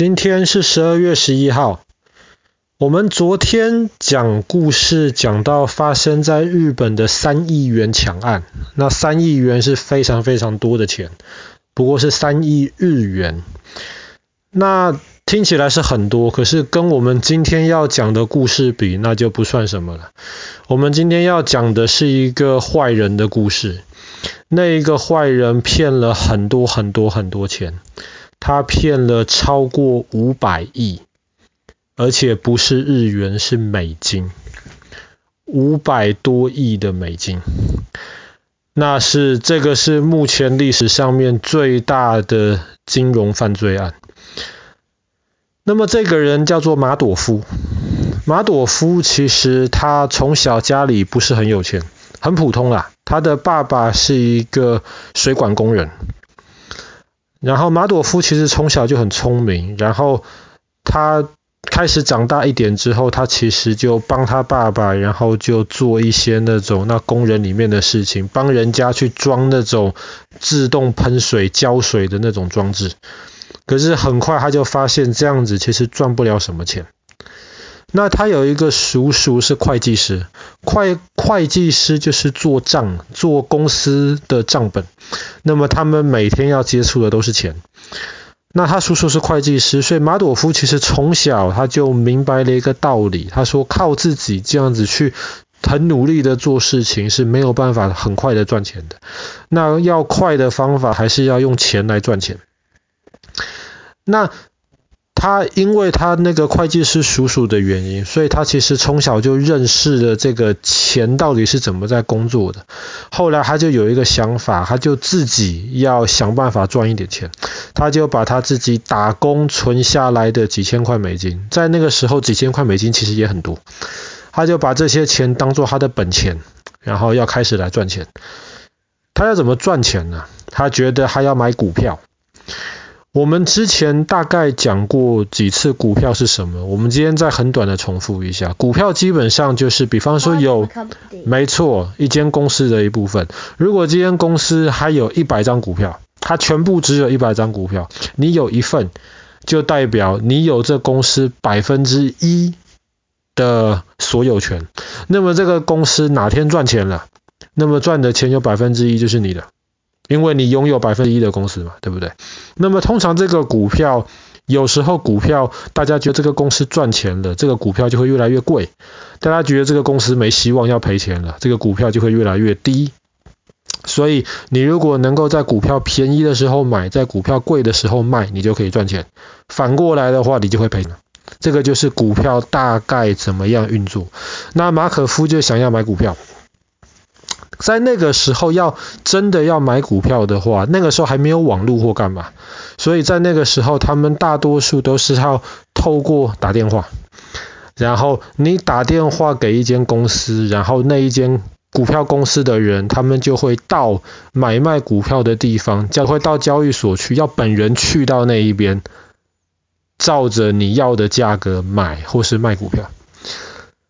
今天是十二月十一号。我们昨天讲故事讲到发生在日本的三亿元抢案，那三亿元是非常非常多的钱，不过是三亿日元。那听起来是很多，可是跟我们今天要讲的故事比，那就不算什么了。我们今天要讲的是一个坏人的故事，那一个坏人骗了很多很多很多钱。他骗了超过五百亿，而且不是日元，是美金，五百多亿的美金。那是这个是目前历史上面最大的金融犯罪案。那么这个人叫做马朵夫。马朵夫其实他从小家里不是很有钱，很普通啦。他的爸爸是一个水管工人。然后马朵夫其实从小就很聪明，然后他开始长大一点之后，他其实就帮他爸爸，然后就做一些那种那工人里面的事情，帮人家去装那种自动喷水浇水的那种装置。可是很快他就发现这样子其实赚不了什么钱。那他有一个叔叔是会计师，会会计师就是做账，做公司的账本。那么他们每天要接触的都是钱。那他叔叔是会计师，所以马朵夫其实从小他就明白了一个道理，他说靠自己这样子去很努力的做事情是没有办法很快的赚钱的。那要快的方法还是要用钱来赚钱。那他因为他那个会计师叔叔的原因，所以他其实从小就认识了这个钱到底是怎么在工作的。后来他就有一个想法，他就自己要想办法赚一点钱。他就把他自己打工存下来的几千块美金，在那个时候几千块美金其实也很多。他就把这些钱当做他的本钱，然后要开始来赚钱。他要怎么赚钱呢？他觉得他要买股票。我们之前大概讲过几次股票是什么，我们今天再很短的重复一下。股票基本上就是，比方说有，没错，一间公司的一部分。如果这间公司还有一百张股票，它全部只有一百张股票，你有一份，就代表你有这公司百分之一的所有权。那么这个公司哪天赚钱了，那么赚的钱有百分之一就是你的。因为你拥有百分之一的公司嘛，对不对？那么通常这个股票，有时候股票大家觉得这个公司赚钱了，这个股票就会越来越贵；大家觉得这个公司没希望要赔钱了，这个股票就会越来越低。所以你如果能够在股票便宜的时候买，在股票贵的时候卖，你就可以赚钱。反过来的话，你就会赔了。这个就是股票大概怎么样运作。那马可夫就想要买股票。在那个时候要真的要买股票的话，那个时候还没有网络或干嘛，所以在那个时候他们大多数都是要透过打电话，然后你打电话给一间公司，然后那一间股票公司的人，他们就会到买卖股票的地方，就会到交易所去，要本人去到那一边，照着你要的价格买或是卖股票。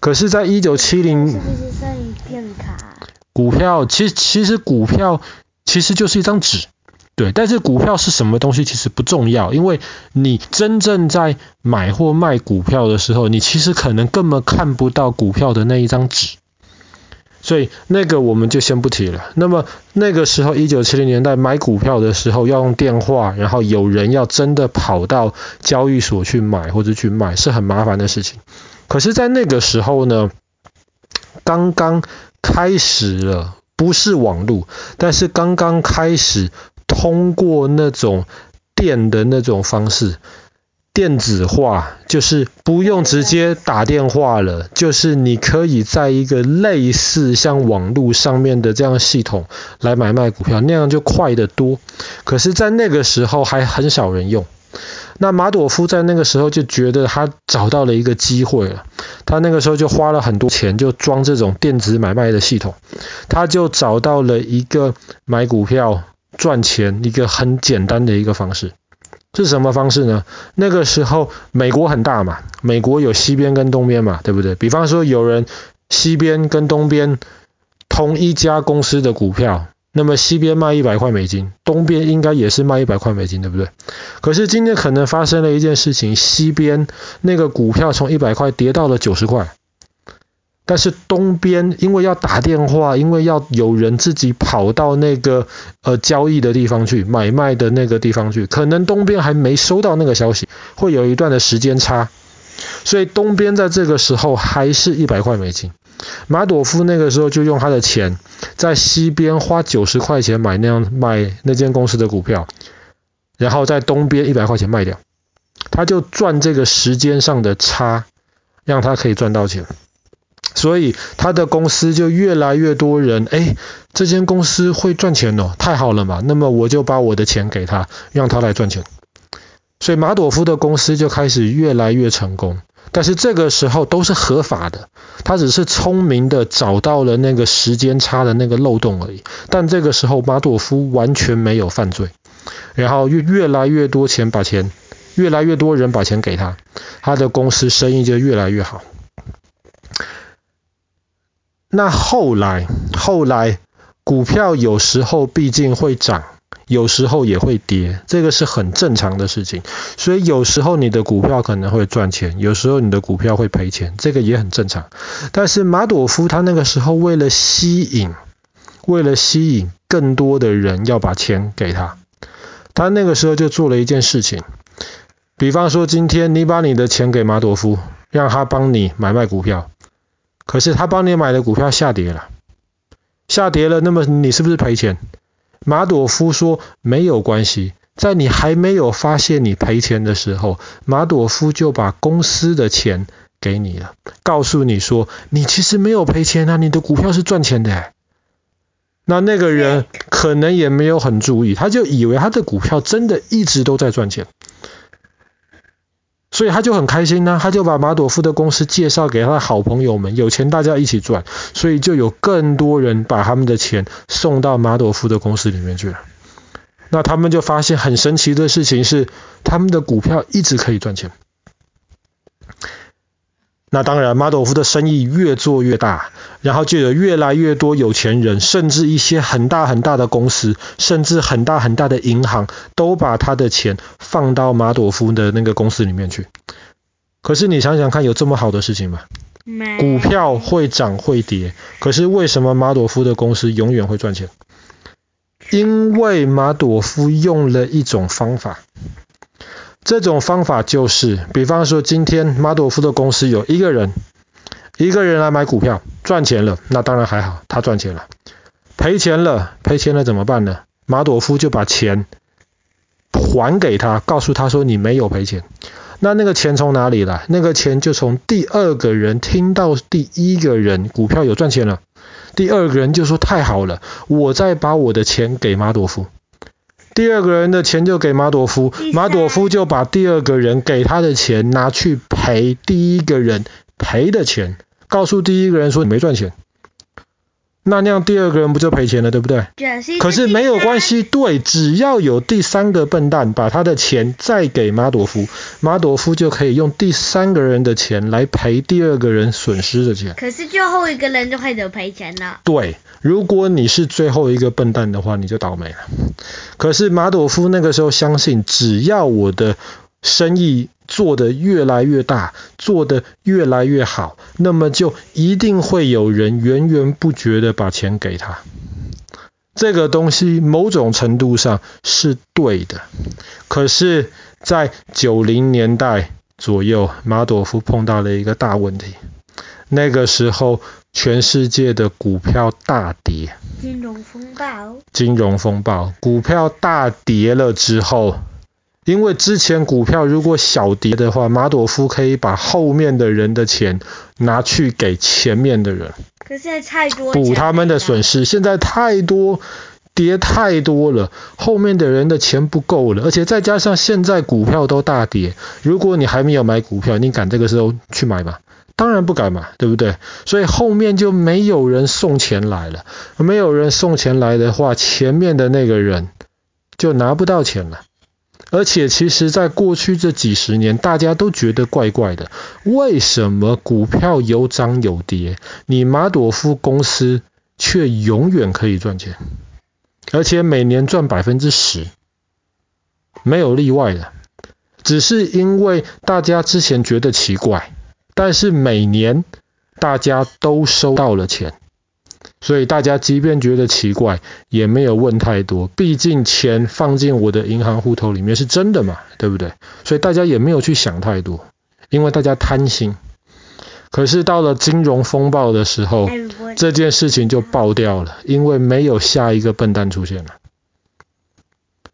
可是，在一九七零。是不是剩一片卡？股票其实其实股票其实就是一张纸，对，但是股票是什么东西其实不重要，因为你真正在买或卖股票的时候，你其实可能根本看不到股票的那一张纸，所以那个我们就先不提了。那么那个时候一九七零年代买股票的时候要用电话，然后有人要真的跑到交易所去买或者去卖是很麻烦的事情。可是，在那个时候呢，刚刚。开始了，不是网络，但是刚刚开始通过那种电的那种方式，电子化，就是不用直接打电话了，就是你可以在一个类似像网络上面的这样系统来买卖股票，那样就快得多。可是，在那个时候还很少人用。那马朵夫在那个时候就觉得他找到了一个机会了，他那个时候就花了很多钱，就装这种电子买卖的系统，他就找到了一个买股票赚钱一个很简单的一个方式。是什么方式呢？那个时候美国很大嘛，美国有西边跟东边嘛，对不对？比方说有人西边跟东边同一家公司的股票，那么西边卖一百块美金，东边应该也是卖一百块美金，对不对？可是今天可能发生了一件事情，西边那个股票从一百块跌到了九十块，但是东边因为要打电话，因为要有人自己跑到那个呃交易的地方去，买卖的那个地方去，可能东边还没收到那个消息，会有一段的时间差，所以东边在这个时候还是一百块美金。马朵夫那个时候就用他的钱在西边花九十块钱买那样买那间公司的股票，然后在东边一百块钱卖掉，他就赚这个时间上的差，让他可以赚到钱，所以他的公司就越来越多人，哎，这间公司会赚钱哦，太好了嘛，那么我就把我的钱给他，让他来赚钱，所以马朵夫的公司就开始越来越成功。但是这个时候都是合法的，他只是聪明的找到了那个时间差的那个漏洞而已。但这个时候马朵夫完全没有犯罪，然后越越来越多钱把钱，越来越多人把钱给他，他的公司生意就越来越好。那后来后来股票有时候毕竟会涨。有时候也会跌，这个是很正常的事情。所以有时候你的股票可能会赚钱，有时候你的股票会赔钱，这个也很正常。但是马朵夫他那个时候为了吸引，为了吸引更多的人要把钱给他，他那个时候就做了一件事情。比方说今天你把你的钱给马朵夫，让他帮你买卖股票，可是他帮你买的股票下跌了，下跌了，那么你是不是赔钱？马朵夫说：“没有关系，在你还没有发现你赔钱的时候，马朵夫就把公司的钱给你了，告诉你说你其实没有赔钱啊，你的股票是赚钱的。”那那个人可能也没有很注意，他就以为他的股票真的一直都在赚钱。所以他就很开心呢、他就把马朵夫的公司介绍给他的好朋友们，有钱大家一起赚，所以就有更多人把他们的钱送到马朵夫的公司里面去了。那他们就发现很神奇的事情是，他们的股票一直可以赚钱。那当然，马朵夫的生意越做越大，然后就有越来越多有钱人，甚至一些很大很大的公司，甚至很大很大的银行，都把他的钱放到马朵夫的那个公司里面去。可是你想想看，有这么好的事情吗？股票会涨会跌，可是为什么马朵夫的公司永远会赚钱？因为马朵夫用了一种方法。这种方法就是，比方说今天马朵夫的公司有一个人，一个人来买股票赚钱了，那当然还好，他赚钱了。赔钱了，赔钱了怎么办呢？马朵夫就把钱还给他，告诉他说你没有赔钱。那那个钱从哪里来？那个钱就从第二个人听到第一个人股票有赚钱了，第二个人就说太好了，我再把我的钱给马朵夫。第二个人的钱就给马朵夫，马朵夫就把第二个人给他的钱拿去赔第一个人赔的钱，告诉第一个人说你没赚钱。那那样第二个人不就赔钱了，对不对？可是没有关系，对，只要有第三个笨蛋把他的钱再给马朵夫，马朵夫就可以用第三个人的钱来赔第二个人损失的钱。可是最后一个人就开始赔钱了。对，如果你是最后一个笨蛋的话，你就倒霉了。可是马朵夫那个时候相信，只要我的生意做得越来越大，做得越来越好，那么就一定会有人源源不绝的把钱给他。这个东西某种程度上是对的，可是，在九零年代左右，马朵夫碰到了一个大问题。那个时候，全世界的股票大跌，金融风暴，金融风暴，股票大跌了之后。因为之前股票如果小跌的话，马朵夫可以把后面的人的钱拿去给前面的人，可是太多补他们的损失。现在太多跌太多了，后面的人的钱不够了，而且再加上现在股票都大跌，如果你还没有买股票，你敢这个时候去买吗？当然不敢嘛，对不对？所以后面就没有人送钱来了，没有人送钱来的话，前面的那个人就拿不到钱了。而且，其实，在过去这几十年，大家都觉得怪怪的。为什么股票有涨有跌，你马朵夫公司却永远可以赚钱？而且每年赚百分之十，没有例外的。只是因为大家之前觉得奇怪，但是每年大家都收到了钱，所以大家即便觉得奇怪，也没有问太多。毕竟钱放进我的银行户头里面是真的嘛，对不对？所以大家也没有去想太多，因为大家贪心。可是到了金融风暴的时候，这件事情就爆掉了，因为没有下一个笨蛋出现了。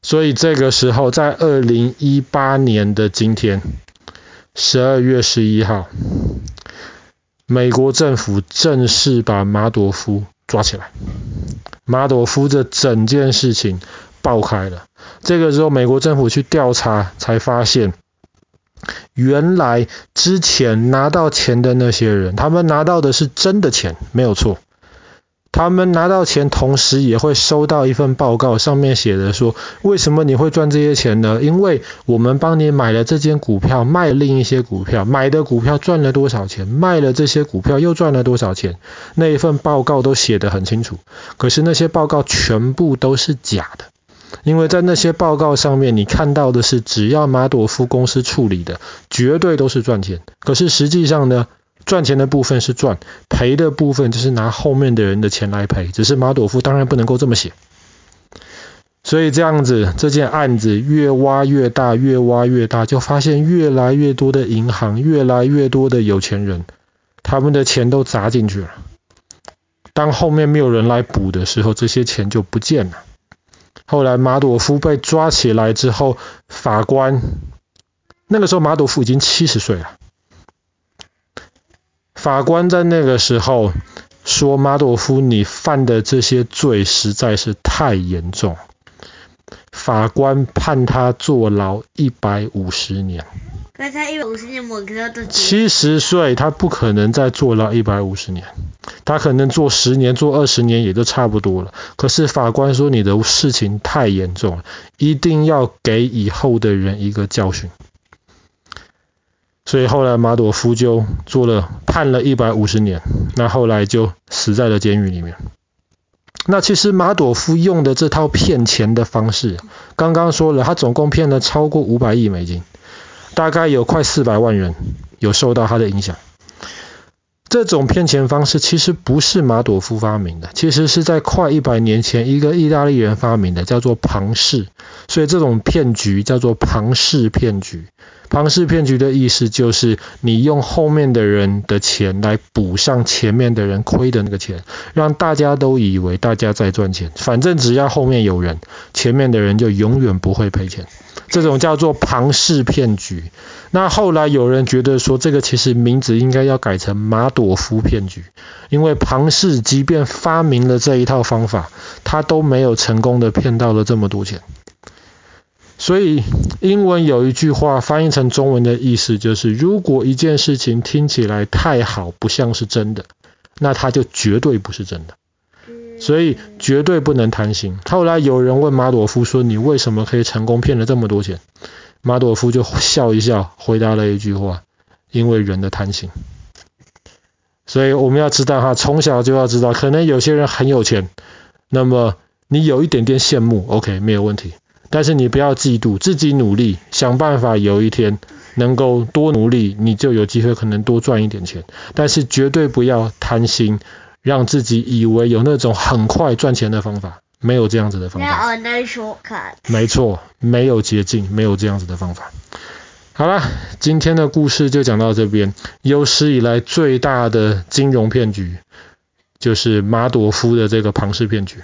所以这个时候，在二零一八年的今天，十二月十一号，美国政府正式把马朵夫抓起来。马朵夫这整件事情爆开了。这个时候，美国政府去调查，才发现，原来之前拿到钱的那些人，他们拿到的是真的钱，没有错。他们拿到钱，同时也会收到一份报告，上面写的说，为什么你会赚这些钱呢？因为我们帮你买了这间股票，卖另一些股票，买的股票赚了多少钱，卖了这些股票又赚了多少钱，那一份报告都写得很清楚。可是那些报告全部都是假的，因为在那些报告上面，你看到的是只要马朵夫公司处理的，绝对都是赚钱。可是实际上呢？赚钱的部分是赚，赔的部分就是拿后面的人的钱来赔。只是马朵夫当然不能够这么写，所以这样子这件案子越挖越大，越挖越大，就发现越来越多的银行，越来越多的有钱人，他们的钱都砸进去了。当后面没有人来补的时候，这些钱就不见了。后来马朵夫被抓起来之后，法官那个时候马朵夫已经七十岁了。法官在那个时候说：“马朵夫，你犯的这些罪实在是太严重。”法官判他坐牢一百五十年。刚才一百五十年，我七十岁，他不可能再坐牢一百五十年，他可能坐十年、坐二十年也就差不多了。可是法官说：“你的事情太严重了，一定要给以后的人一个教训。”所以后来马朵夫就做了判了一百五十年，那后来就死在了监狱里面。那其实马朵夫用的这套骗钱的方式，刚刚说了，他总共骗了超过五百亿美金，大概有快四百万人有受到他的影响。这种骗钱方式其实不是马朵夫发明的，其实是在快一百年前一个意大利人发明的，叫做庞氏。所以这种骗局叫做庞氏骗局。庞氏骗局的意思就是，你用后面的人的钱来补上前面的人亏的那个钱，让大家都以为大家在赚钱。反正只要后面有人，前面的人就永远不会赔钱。这种叫做庞氏骗局。那后来有人觉得说，这个其实名字应该要改成马朵夫骗局，因为庞氏即便发明了这一套方法，他都没有成功的骗到了这么多钱。所以英文有一句话翻译成中文的意思就是：如果一件事情听起来太好，不像是真的，那它就绝对不是真的。所以绝对不能贪心。后来有人问马朵夫说：“你为什么可以成功骗了这么多钱？”马朵夫就笑一笑，回答了一句话：“因为人的贪心。”所以我们要知道哈，从小就要知道，可能有些人很有钱，那么你有一点点羡慕，OK，没有问题。但是你不要嫉妒，自己努力，想办法有一天能够多努力，你就有机会可能多赚一点钱。但是绝对不要贪心，让自己以为有那种很快赚钱的方法，没有这样子的方法。没错，没有捷径，没有这样子的方法。好了，今天的故事就讲到这边。有史以来最大的金融骗局，就是马朵夫的这个庞氏骗局。